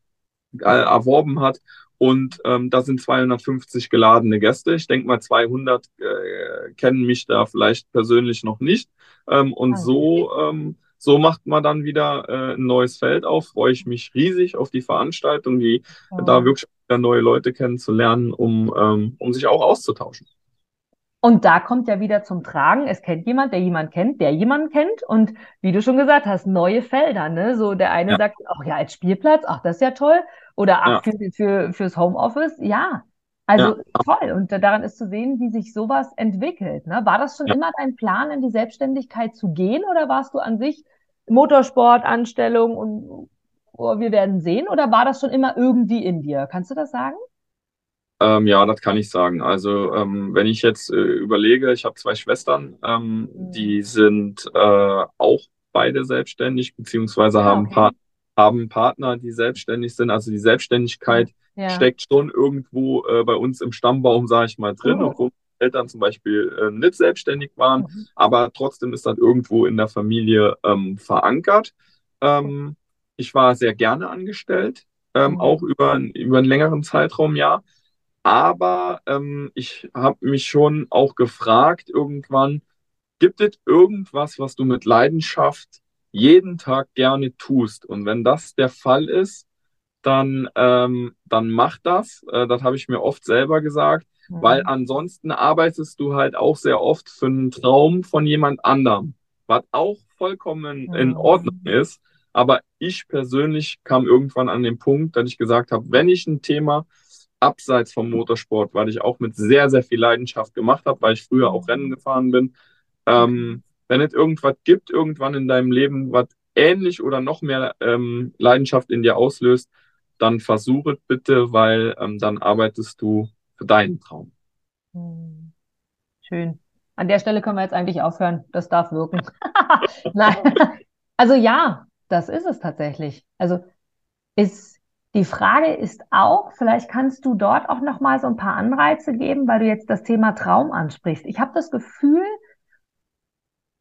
erworben hat. Und ähm, da sind 250 geladene Gäste. Ich denke mal, 200 äh, kennen mich da vielleicht persönlich noch nicht. Ähm, und okay. Ah, so, ähm, so macht man dann wieder äh, ein neues Feld auf. Freue ich mich riesig auf die Veranstaltung, die oh. da wirklich neue Leute kennenzulernen, um, ähm, um sich auch auszutauschen. Und da kommt ja wieder zum Tragen, es kennt jemand, der jemand kennt, der jemanden kennt. Und wie du schon gesagt hast, neue Felder. Ne? So der eine ja. sagt, ach ja, als Spielplatz, ach, das ist ja toll. Oder ach, ja. für, für, fürs Homeoffice, ja. Also ja. toll. Und daran ist zu sehen, wie sich sowas entwickelt. Ne? War das schon immer dein Plan, in die Selbstständigkeit zu gehen? Oder warst du an sich Motorsport, Anstellung und oh, wir werden sehen? Oder war das schon immer irgendwie in dir? Kannst du das sagen? Ähm, ja, das kann ich sagen. Also ähm, wenn ich jetzt äh, überlege, ich habe zwei Schwestern, ähm, mhm. die sind äh, auch beide selbstständig, beziehungsweise ah, haben, okay. pa haben Partner, die selbstständig sind. Also die Selbstständigkeit ja. steckt schon irgendwo äh, bei uns im Stammbaum, sage ich mal, drin, oh. obwohl Eltern zum Beispiel äh, nicht selbstständig waren, mhm. aber trotzdem ist das irgendwo in der Familie ähm, verankert. Ähm, ich war sehr gerne angestellt, ähm, mhm. auch über, über einen längeren Zeitraum, ja. Aber ähm, ich habe mich schon auch gefragt irgendwann, gibt es irgendwas, was du mit Leidenschaft jeden Tag gerne tust? Und wenn das der Fall ist, dann, ähm, dann mach das. Äh, das habe ich mir oft selber gesagt, mhm. weil ansonsten arbeitest du halt auch sehr oft für einen Traum von jemand anderem, was auch vollkommen mhm. in Ordnung ist. Aber ich persönlich kam irgendwann an den Punkt, dass ich gesagt habe, wenn ich ein Thema abseits vom Motorsport, weil ich auch mit sehr, sehr viel Leidenschaft gemacht habe, weil ich früher auch Rennen gefahren bin, ähm, wenn es irgendwas gibt, irgendwann in deinem Leben, was ähnlich oder noch mehr ähm, Leidenschaft in dir auslöst, dann versuch es bitte, weil ähm, dann arbeitest du für deinen Traum. Schön. An der Stelle können wir jetzt eigentlich aufhören. Das darf wirken. Nein. Also ja, das ist es tatsächlich. Also ist die Frage ist auch, vielleicht kannst du dort auch noch mal so ein paar Anreize geben, weil du jetzt das Thema Traum ansprichst. Ich habe das Gefühl,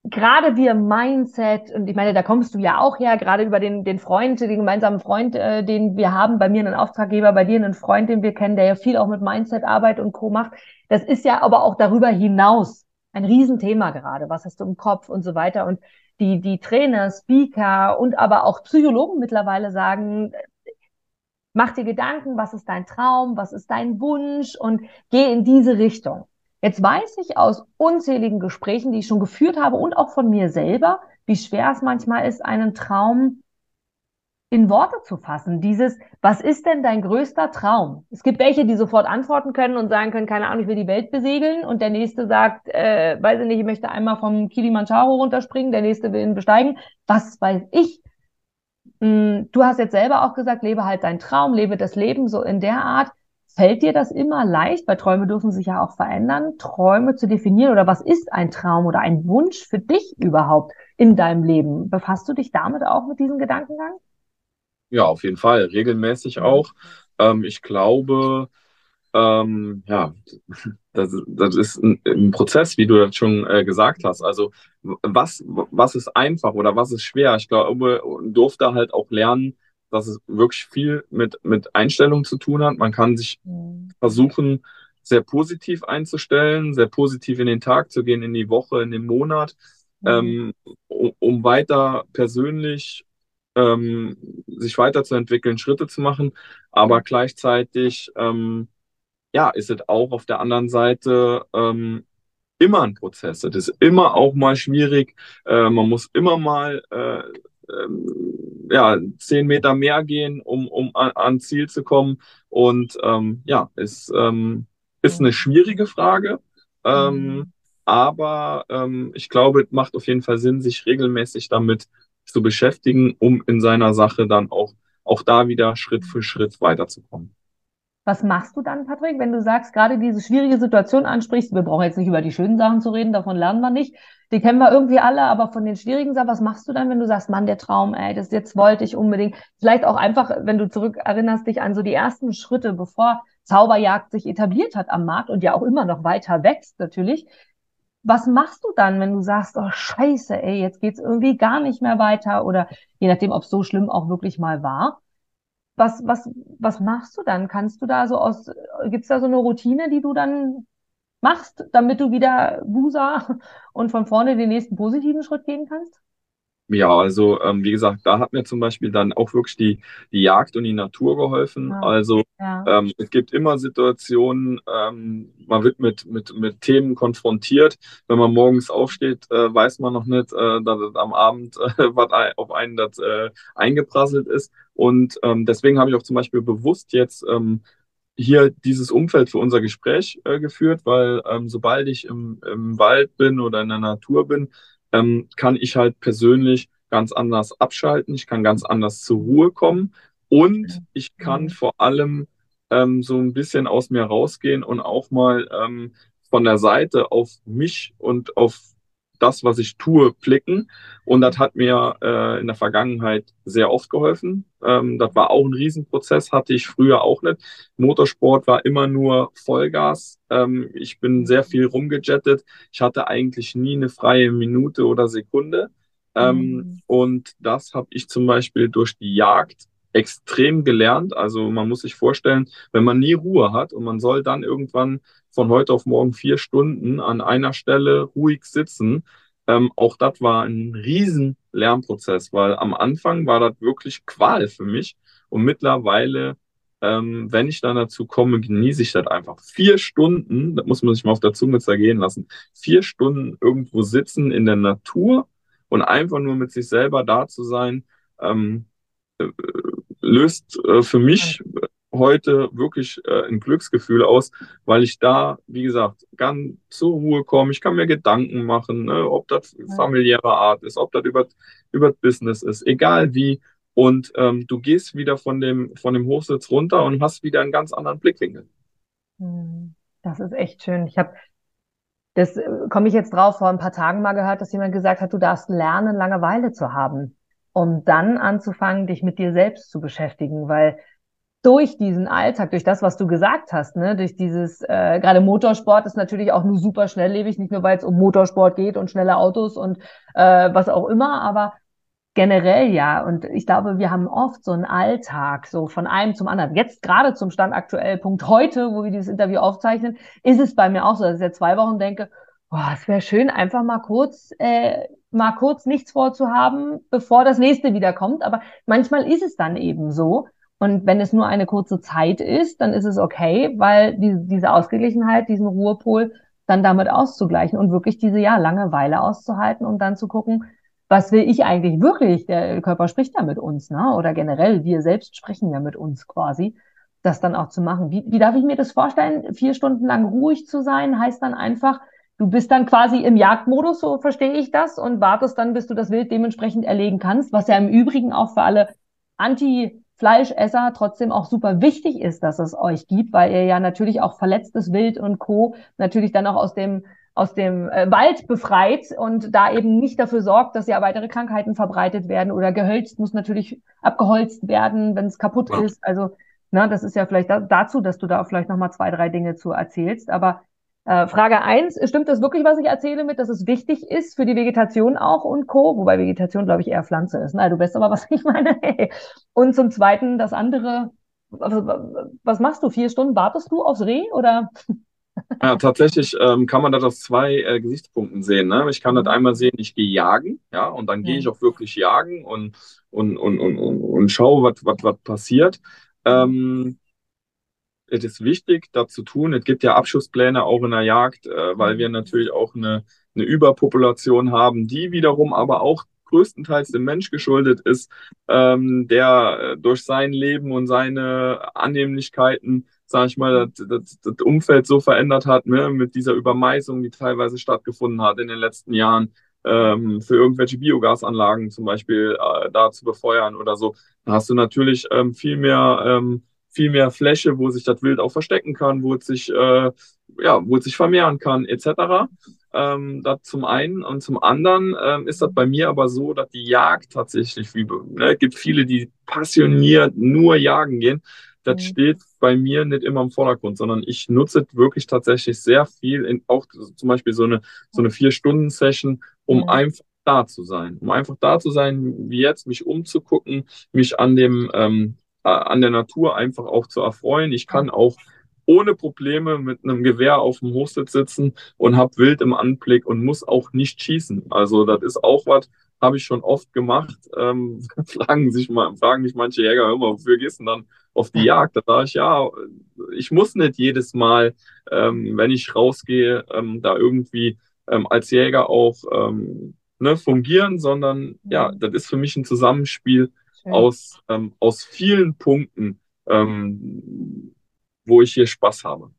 gerade wir Mindset, und ich meine, da kommst du ja auch her, gerade über den, den Freund, den gemeinsamen Freund, äh, den wir haben, bei mir einen Auftraggeber, bei dir einen Freund, den wir kennen, der ja viel auch mit Mindset-Arbeit und Co. macht. Das ist ja aber auch darüber hinaus ein Riesenthema gerade. Was hast du im Kopf und so weiter. Und die, die Trainer, Speaker und aber auch Psychologen mittlerweile sagen, mach dir Gedanken, was ist dein Traum, was ist dein Wunsch und geh in diese Richtung. Jetzt weiß ich aus unzähligen Gesprächen, die ich schon geführt habe und auch von mir selber, wie schwer es manchmal ist, einen Traum in Worte zu fassen. Dieses, was ist denn dein größter Traum? Es gibt welche, die sofort antworten können und sagen können, keine Ahnung, ich will die Welt besegeln. Und der nächste sagt, äh, weiß ich nicht, ich möchte einmal vom Kilimanjaro runterspringen, der nächste will ihn besteigen. Was weiß ich? Hm, du hast jetzt selber auch gesagt, lebe halt deinen Traum, lebe das Leben so in der Art. Fällt dir das immer leicht, weil Träume dürfen sich ja auch verändern, Träume zu definieren oder was ist ein Traum oder ein Wunsch für dich überhaupt in deinem Leben? Befasst du dich damit auch mit diesem Gedankengang? Ja, auf jeden Fall, regelmäßig auch. Ähm, ich glaube, ähm, ja, das, das ist ein, ein, Prozess, wie du das schon äh, gesagt hast. Also was, was ist einfach oder was ist schwer? Ich glaube, durfte halt auch lernen, dass es wirklich viel mit, mit Einstellung zu tun hat. Man kann sich mhm. versuchen, sehr positiv einzustellen, sehr positiv in den Tag zu gehen, in die Woche, in den Monat, mhm. ähm, um, um, weiter persönlich ähm, sich weiterzuentwickeln, Schritte zu machen, aber gleichzeitig ähm, ja, ist es auch auf der anderen Seite ähm, immer ein Prozess. Es ist immer auch mal schwierig. Äh, man muss immer mal äh, ähm, ja, zehn Meter mehr gehen, um, um an, an Ziel zu kommen. Und ähm, ja, es ähm, ist eine schwierige Frage. Ähm, mhm. Aber ähm, ich glaube, es macht auf jeden Fall Sinn, sich regelmäßig damit zu beschäftigen, um in seiner Sache dann auch, auch da wieder Schritt für Schritt weiterzukommen. Was machst du dann, Patrick, wenn du sagst, gerade diese schwierige Situation ansprichst? Wir brauchen jetzt nicht über die schönen Sachen zu reden, davon lernen wir nicht. Die kennen wir irgendwie alle, aber von den schwierigen Sachen, was machst du dann, wenn du sagst, Mann, der Traum, ey, das jetzt wollte ich unbedingt. Vielleicht auch einfach, wenn du zurück erinnerst dich an so die ersten Schritte, bevor Zauberjagd sich etabliert hat am Markt und ja auch immer noch weiter wächst, natürlich. Was machst du dann, wenn du sagst, oh Scheiße, ey, jetzt geht's irgendwie gar nicht mehr weiter oder je nachdem, ob es so schlimm auch wirklich mal war? Was, was, was machst du dann? Kannst du da so aus, gibt's da so eine Routine, die du dann machst, damit du wieder Busa und von vorne den nächsten positiven Schritt gehen kannst? Ja, also ähm, wie gesagt, da hat mir zum Beispiel dann auch wirklich die, die Jagd und die Natur geholfen. Ja. Also ja. Ähm, es gibt immer Situationen, ähm, man wird mit, mit, mit Themen konfrontiert. Wenn man morgens aufsteht, äh, weiß man noch nicht, äh, dass am Abend äh, was auf einen das äh, eingeprasselt ist. Und ähm, deswegen habe ich auch zum Beispiel bewusst jetzt ähm, hier dieses Umfeld für unser Gespräch äh, geführt, weil ähm, sobald ich im, im Wald bin oder in der Natur bin, ähm, kann ich halt persönlich ganz anders abschalten, ich kann ganz anders zur Ruhe kommen. Und ich kann mhm. vor allem ähm, so ein bisschen aus mir rausgehen und auch mal ähm, von der Seite auf mich und auf das, was ich tue, blicken. Und das hat mir äh, in der Vergangenheit sehr oft geholfen. Ähm, das war auch ein Riesenprozess, hatte ich früher auch nicht. Motorsport war immer nur Vollgas. Ähm, ich bin sehr viel rumgejettet. Ich hatte eigentlich nie eine freie Minute oder Sekunde. Ähm, mhm. Und das habe ich zum Beispiel durch die Jagd extrem gelernt. Also man muss sich vorstellen, wenn man nie Ruhe hat und man soll dann irgendwann von heute auf morgen vier Stunden an einer Stelle ruhig sitzen, ähm, auch das war ein riesen Lernprozess, weil am Anfang war das wirklich Qual für mich und mittlerweile, ähm, wenn ich dann dazu komme, genieße ich das einfach. Vier Stunden, das muss man sich mal auf der Zunge zergehen lassen, vier Stunden irgendwo sitzen in der Natur und einfach nur mit sich selber da zu sein, ähm, äh, löst äh, für mich heute wirklich äh, ein Glücksgefühl aus, weil ich da, wie gesagt, ganz zur Ruhe komme. Ich kann mir Gedanken machen, ne, ob das familiäre Art ist, ob das über, über Business ist, egal wie. Und ähm, du gehst wieder von dem, von dem Hochsitz runter und hast wieder einen ganz anderen Blickwinkel. Hm, das ist echt schön. Ich habe das äh, komme ich jetzt drauf, vor ein paar Tagen mal gehört, dass jemand gesagt hat, du darfst lernen, Langeweile zu haben, um dann anzufangen, dich mit dir selbst zu beschäftigen, weil durch diesen Alltag, durch das, was du gesagt hast, ne, durch dieses, äh, gerade Motorsport ist natürlich auch nur super schnelllebig, nicht nur weil es um Motorsport geht und schnelle Autos und äh, was auch immer, aber generell ja. Und ich glaube, wir haben oft so einen Alltag, so von einem zum anderen. Jetzt gerade zum Stand aktuell Punkt heute, wo wir dieses Interview aufzeichnen, ist es bei mir auch so, dass ich seit zwei Wochen denke, boah, es wäre schön, einfach mal kurz, äh, mal kurz nichts vorzuhaben, bevor das nächste wieder kommt. Aber manchmal ist es dann eben so. Und wenn es nur eine kurze Zeit ist, dann ist es okay, weil die, diese Ausgeglichenheit, diesen Ruhepol dann damit auszugleichen und wirklich diese ja Langeweile auszuhalten und dann zu gucken, was will ich eigentlich wirklich? Der Körper spricht ja mit uns, ne? Oder generell, wir selbst sprechen ja mit uns quasi, das dann auch zu machen. Wie, wie darf ich mir das vorstellen? Vier Stunden lang ruhig zu sein, heißt dann einfach, du bist dann quasi im Jagdmodus, so verstehe ich das, und wartest dann, bis du das Wild dementsprechend erlegen kannst, was ja im Übrigen auch für alle Anti-Fleischesser trotzdem auch super wichtig ist, dass es euch gibt, weil ihr ja natürlich auch verletztes Wild und Co. natürlich dann auch aus dem aus dem äh, Wald befreit und da eben nicht dafür sorgt, dass ja weitere Krankheiten verbreitet werden oder gehölzt muss natürlich abgeholzt werden, wenn es kaputt ja. ist. Also, na, das ist ja vielleicht da, dazu, dass du da vielleicht nochmal zwei, drei Dinge zu erzählst. Aber Frage eins, stimmt das wirklich, was ich erzähle mit, dass es wichtig ist für die Vegetation auch und Co., wobei Vegetation, glaube ich, eher Pflanze ist. Na, du weißt aber, was ich meine. und zum Zweiten, das andere, was, machst du? Vier Stunden wartest du aufs Reh oder? Ja, tatsächlich ähm, kann man das aus zwei äh, Gesichtspunkten sehen. Ne? Ich kann das einmal sehen, ich gehe jagen, ja, und dann gehe ich auch wirklich jagen und, und, und, und, und, und schaue, was, was, was passiert. Ähm, es ist wichtig, das zu tun. Es gibt ja Abschusspläne auch in der Jagd, äh, weil wir natürlich auch eine, eine Überpopulation haben, die wiederum aber auch größtenteils dem Mensch geschuldet ist, ähm, der äh, durch sein Leben und seine Annehmlichkeiten sage ich mal, das, das, das, Umfeld so verändert hat, ne, mit dieser Übermeisung, die teilweise stattgefunden hat in den letzten Jahren, ähm, für irgendwelche Biogasanlagen zum Beispiel äh, da zu befeuern oder so, da hast du natürlich ähm, viel mehr ähm, viel mehr Fläche, wo sich das Wild auch verstecken kann, wo es sich äh, ja, wo es sich vermehren kann, etc. Ähm, das zum einen und zum anderen ähm, ist das bei mir aber so, dass die Jagd tatsächlich, wie ne, gibt viele, die passioniert nur jagen gehen das mhm. steht bei mir nicht immer im Vordergrund, sondern ich nutze wirklich tatsächlich sehr viel, in, auch zum Beispiel so eine, so eine Vier-Stunden-Session, um mhm. einfach da zu sein, um einfach da zu sein, wie jetzt, mich umzugucken, mich an dem, ähm, an der Natur einfach auch zu erfreuen. Ich kann auch ohne Probleme mit einem Gewehr auf dem Hochsitz sitzen und habe Wild im Anblick und muss auch nicht schießen. Also das ist auch was, habe ich schon oft gemacht. Ähm, fragen sich mal, fragen mich manche Jäger immer, wofür gehst du dann auf die Jagd? Da sage ich, ja, ich muss nicht jedes Mal, ähm, wenn ich rausgehe, ähm, da irgendwie ähm, als Jäger auch ähm, ne, fungieren, sondern ja, das ist für mich ein Zusammenspiel aus, ähm, aus vielen Punkten, ähm, wo ich hier Spaß habe.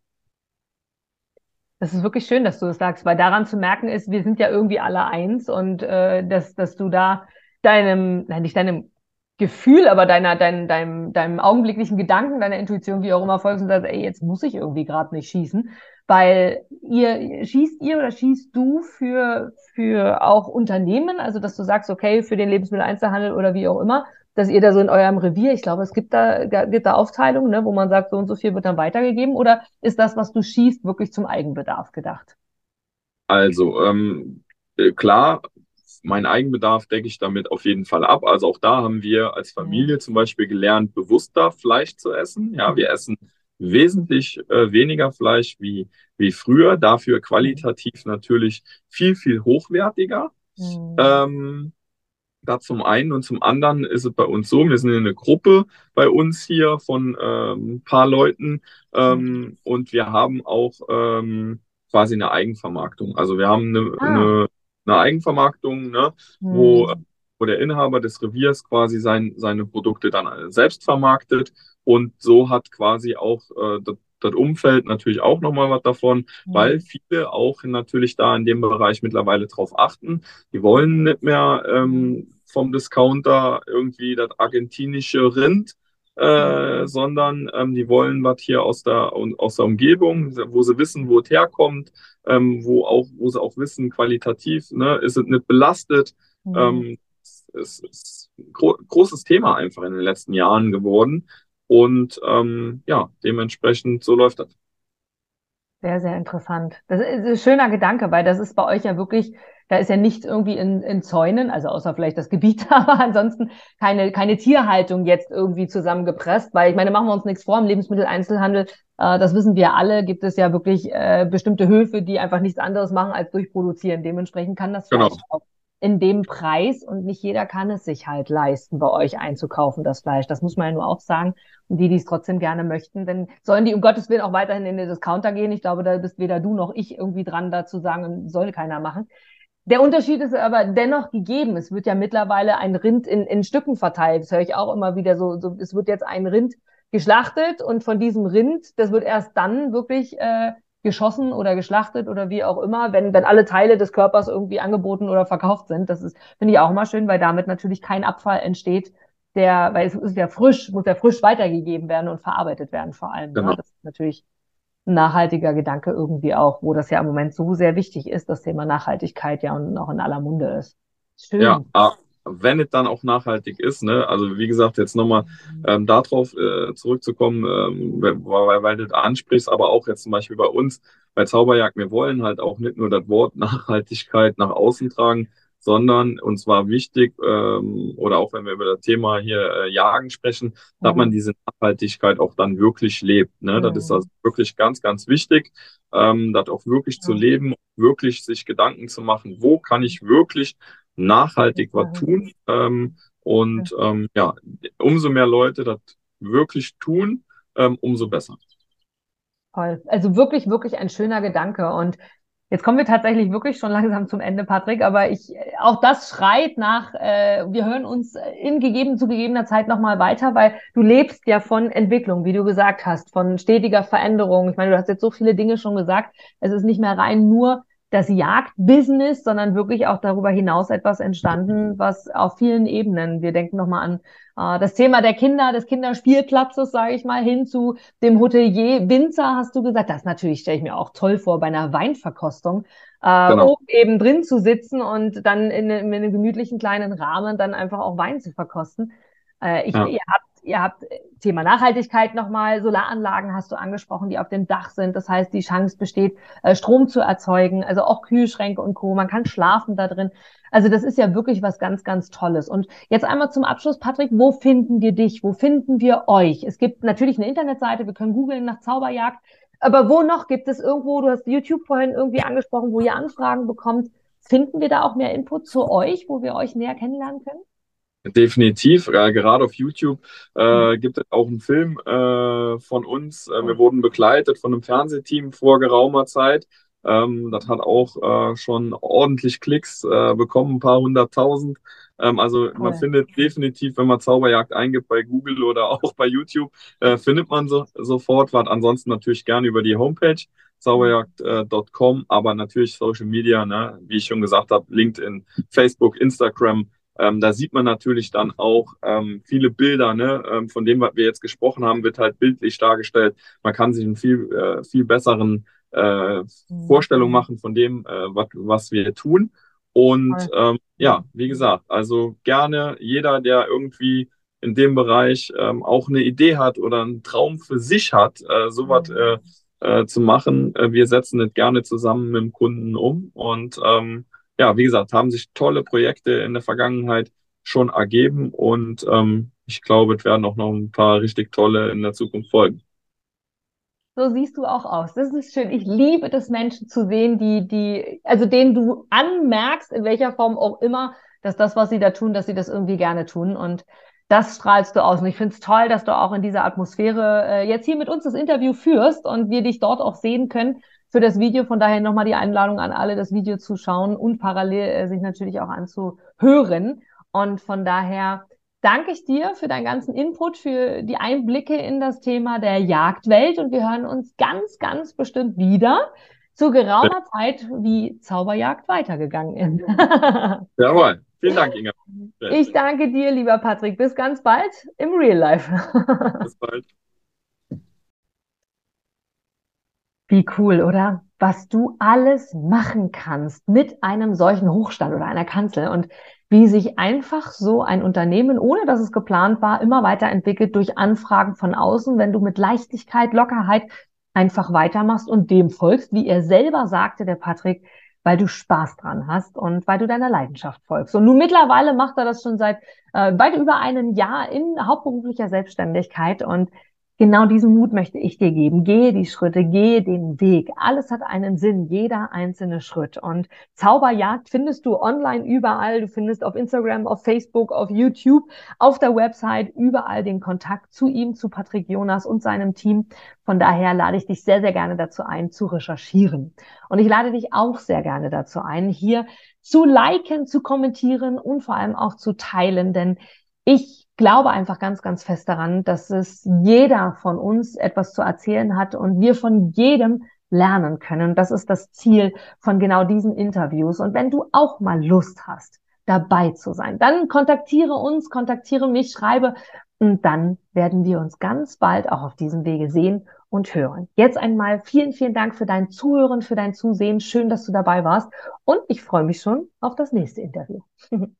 Das ist wirklich schön, dass du das sagst, weil daran zu merken ist, wir sind ja irgendwie alle eins und äh, dass, dass du da deinem, nein, nicht deinem Gefühl, aber deiner, dein, deinem, deinem augenblicklichen Gedanken, deiner Intuition, wie auch immer folgst und sagst, ey, jetzt muss ich irgendwie gerade nicht schießen, weil ihr schießt ihr oder schießt du für für auch Unternehmen, also dass du sagst, okay, für den Lebensmitteleinzelhandel oder wie auch immer, dass ihr da so in eurem Revier, ich glaube, es gibt da, gibt da Aufteilungen, ne, wo man sagt, so und so viel wird dann weitergegeben, oder ist das, was du schießt, wirklich zum Eigenbedarf gedacht? Also, ähm, äh, klar, mein Eigenbedarf decke ich damit auf jeden Fall ab. Also auch da haben wir als Familie zum Beispiel gelernt, bewusster Fleisch zu essen. Ja, wir essen wesentlich äh, weniger Fleisch wie, wie früher, dafür qualitativ natürlich viel, viel hochwertiger. Mhm. Ähm, da zum einen und zum anderen ist es bei uns so, wir sind eine Gruppe bei uns hier von ähm, ein paar Leuten ähm, und wir haben auch ähm, quasi eine Eigenvermarktung. Also wir haben eine, ah. eine, eine Eigenvermarktung, ne, mhm. wo, wo der Inhaber des Reviers quasi sein, seine Produkte dann selbst vermarktet. Und so hat quasi auch äh, das, Umfeld natürlich auch nochmal was davon, mhm. weil viele auch natürlich da in dem Bereich mittlerweile drauf achten. Die wollen nicht mehr ähm, vom Discounter irgendwie das argentinische Rind, äh, sondern ähm, die wollen was hier aus der, aus der Umgebung, wo sie wissen, wo es herkommt, ähm, wo, auch, wo sie auch wissen, qualitativ, ne, ist es nicht belastet. Mhm. Ähm, es ist ein gro großes Thema einfach in den letzten Jahren geworden. Und ähm, ja, dementsprechend so läuft das. Sehr, sehr interessant. Das ist ein schöner Gedanke, weil das ist bei euch ja wirklich, da ist ja nichts irgendwie in, in Zäunen, also außer vielleicht das Gebiet, aber ansonsten keine, keine Tierhaltung jetzt irgendwie zusammengepresst, weil ich meine, machen wir uns nichts vor, im Lebensmitteleinzelhandel, äh, das wissen wir alle, gibt es ja wirklich äh, bestimmte Höfe, die einfach nichts anderes machen als durchproduzieren. Dementsprechend kann das genau. auch in dem Preis und nicht jeder kann es sich halt leisten, bei euch einzukaufen, das Fleisch. Das muss man ja nur auch sagen. Und die, die es trotzdem gerne möchten, dann sollen die um Gottes Willen auch weiterhin in den Discounter gehen. Ich glaube, da bist weder du noch ich irgendwie dran, dazu sagen, soll keiner machen. Der Unterschied ist aber dennoch gegeben. Es wird ja mittlerweile ein Rind in, in Stücken verteilt. Das höre ich auch immer wieder so, so. Es wird jetzt ein Rind geschlachtet und von diesem Rind, das wird erst dann wirklich äh, geschossen oder geschlachtet oder wie auch immer, wenn, wenn alle Teile des Körpers irgendwie angeboten oder verkauft sind. Das ist, finde ich auch mal schön, weil damit natürlich kein Abfall entsteht, der, weil es ist ja frisch, muss ja frisch weitergegeben werden und verarbeitet werden vor allem. Ne? Genau. Ne? Das ist natürlich ein nachhaltiger Gedanke irgendwie auch, wo das ja im Moment so sehr wichtig ist, das Thema Nachhaltigkeit ja und auch in aller Munde ist. Schön. Ja, wenn es dann auch nachhaltig ist. Ne? Also wie gesagt, jetzt nochmal ähm, darauf äh, zurückzukommen, ähm, weil, weil du das ansprichst, aber auch jetzt zum Beispiel bei uns bei Zauberjagd, wir wollen halt auch nicht nur das Wort Nachhaltigkeit nach außen tragen, sondern uns war wichtig, ähm, oder auch wenn wir über das Thema hier äh, Jagen sprechen, mhm. dass man diese Nachhaltigkeit auch dann wirklich lebt. Ne? Mhm. Das ist also wirklich ganz, ganz wichtig, ähm, das auch wirklich mhm. zu leben, wirklich sich Gedanken zu machen, wo kann ich wirklich nachhaltig was tun. Ähm, und ähm, ja, umso mehr Leute das wirklich tun, ähm, umso besser. Toll. Also wirklich, wirklich ein schöner Gedanke. Und jetzt kommen wir tatsächlich wirklich schon langsam zum Ende, Patrick. Aber ich, auch das schreit nach, äh, wir hören uns in gegeben, zu gegebener Zeit nochmal weiter, weil du lebst ja von Entwicklung, wie du gesagt hast, von stetiger Veränderung. Ich meine, du hast jetzt so viele Dinge schon gesagt. Es ist nicht mehr rein nur das Jagdbusiness, sondern wirklich auch darüber hinaus etwas entstanden, was auf vielen Ebenen, wir denken nochmal an äh, das Thema der Kinder, des Kinderspielplatzes, sage ich mal, hin zu dem Hotelier Winzer, hast du gesagt. Das natürlich stelle ich mir auch toll vor bei einer Weinverkostung, äh, genau. oben eben drin zu sitzen und dann in, in einem gemütlichen kleinen Rahmen dann einfach auch Wein zu verkosten. Äh, ich, ja. Ihr habt ihr habt äh, Thema Nachhaltigkeit nochmal, Solaranlagen hast du angesprochen, die auf dem Dach sind. Das heißt, die Chance besteht, äh, Strom zu erzeugen, also auch Kühlschränke und Co. Man kann schlafen da drin. Also das ist ja wirklich was ganz, ganz Tolles. Und jetzt einmal zum Abschluss, Patrick, wo finden wir dich? Wo finden wir euch? Es gibt natürlich eine Internetseite, wir können googeln nach Zauberjagd. Aber wo noch gibt es irgendwo, du hast YouTube vorhin irgendwie angesprochen, wo ihr Anfragen bekommt. Finden wir da auch mehr Input zu euch, wo wir euch näher kennenlernen können? Definitiv, äh, gerade auf YouTube äh, mhm. gibt es auch einen Film äh, von uns. Äh, wir wurden begleitet von einem Fernsehteam vor geraumer Zeit. Ähm, das hat auch äh, schon ordentlich Klicks äh, bekommen, ein paar hunderttausend. Ähm, also cool. man findet definitiv, wenn man Zauberjagd eingibt bei Google oder auch bei YouTube, findet man so, sofort was. Ansonsten natürlich gerne über die Homepage zauberjagd.com, aber natürlich Social Media, ne? wie ich schon gesagt habe, LinkedIn, Facebook, Instagram, ähm, da sieht man natürlich dann auch ähm, viele Bilder, ne? ähm, von dem, was wir jetzt gesprochen haben, wird halt bildlich dargestellt. Man kann sich einen viel, äh, viel besseren äh, mhm. Vorstellung machen von dem, äh, wat, was wir tun. Und ähm, ja, wie gesagt, also gerne jeder, der irgendwie in dem Bereich ähm, auch eine Idee hat oder einen Traum für sich hat, äh, sowas mhm. äh, äh, zu machen. Äh, wir setzen das gerne zusammen mit dem Kunden um und ähm, ja, wie gesagt, haben sich tolle Projekte in der Vergangenheit schon ergeben und ähm, ich glaube, es werden auch noch ein paar richtig tolle in der Zukunft folgen. So siehst du auch aus. Das ist schön. Ich liebe es, Menschen zu sehen, die, die, also denen du anmerkst, in welcher Form auch immer, dass das, was sie da tun, dass sie das irgendwie gerne tun. Und das strahlst du aus. Und ich finde es toll, dass du auch in dieser Atmosphäre äh, jetzt hier mit uns das Interview führst und wir dich dort auch sehen können für das Video. Von daher nochmal die Einladung an alle, das Video zu schauen und parallel äh, sich natürlich auch anzuhören. Und von daher danke ich dir für deinen ganzen Input, für die Einblicke in das Thema der Jagdwelt. Und wir hören uns ganz, ganz bestimmt wieder zu geraumer Zeit, wie Zauberjagd weitergegangen ist. Jawohl. Vielen Dank, Inga. Ich danke dir, lieber Patrick. Bis ganz bald im Real Life. Bis bald. Wie cool, oder? Was du alles machen kannst mit einem solchen Hochstand oder einer Kanzel und wie sich einfach so ein Unternehmen, ohne dass es geplant war, immer weiterentwickelt durch Anfragen von außen, wenn du mit Leichtigkeit, Lockerheit einfach weitermachst und dem folgst, wie er selber sagte, der Patrick, weil du Spaß dran hast und weil du deiner Leidenschaft folgst. Und nun mittlerweile macht er das schon seit äh, weit über einem Jahr in hauptberuflicher Selbstständigkeit und Genau diesen Mut möchte ich dir geben. Gehe die Schritte, gehe den Weg. Alles hat einen Sinn, jeder einzelne Schritt. Und Zauberjagd findest du online überall. Du findest auf Instagram, auf Facebook, auf YouTube, auf der Website überall den Kontakt zu ihm, zu Patrick Jonas und seinem Team. Von daher lade ich dich sehr, sehr gerne dazu ein, zu recherchieren. Und ich lade dich auch sehr gerne dazu ein, hier zu liken, zu kommentieren und vor allem auch zu teilen, denn ich glaube einfach ganz, ganz fest daran, dass es jeder von uns etwas zu erzählen hat und wir von jedem lernen können. Das ist das Ziel von genau diesen Interviews. Und wenn du auch mal Lust hast, dabei zu sein, dann kontaktiere uns, kontaktiere mich, schreibe und dann werden wir uns ganz bald auch auf diesem Wege sehen und hören. Jetzt einmal vielen, vielen Dank für dein Zuhören, für dein Zusehen. Schön, dass du dabei warst und ich freue mich schon auf das nächste Interview.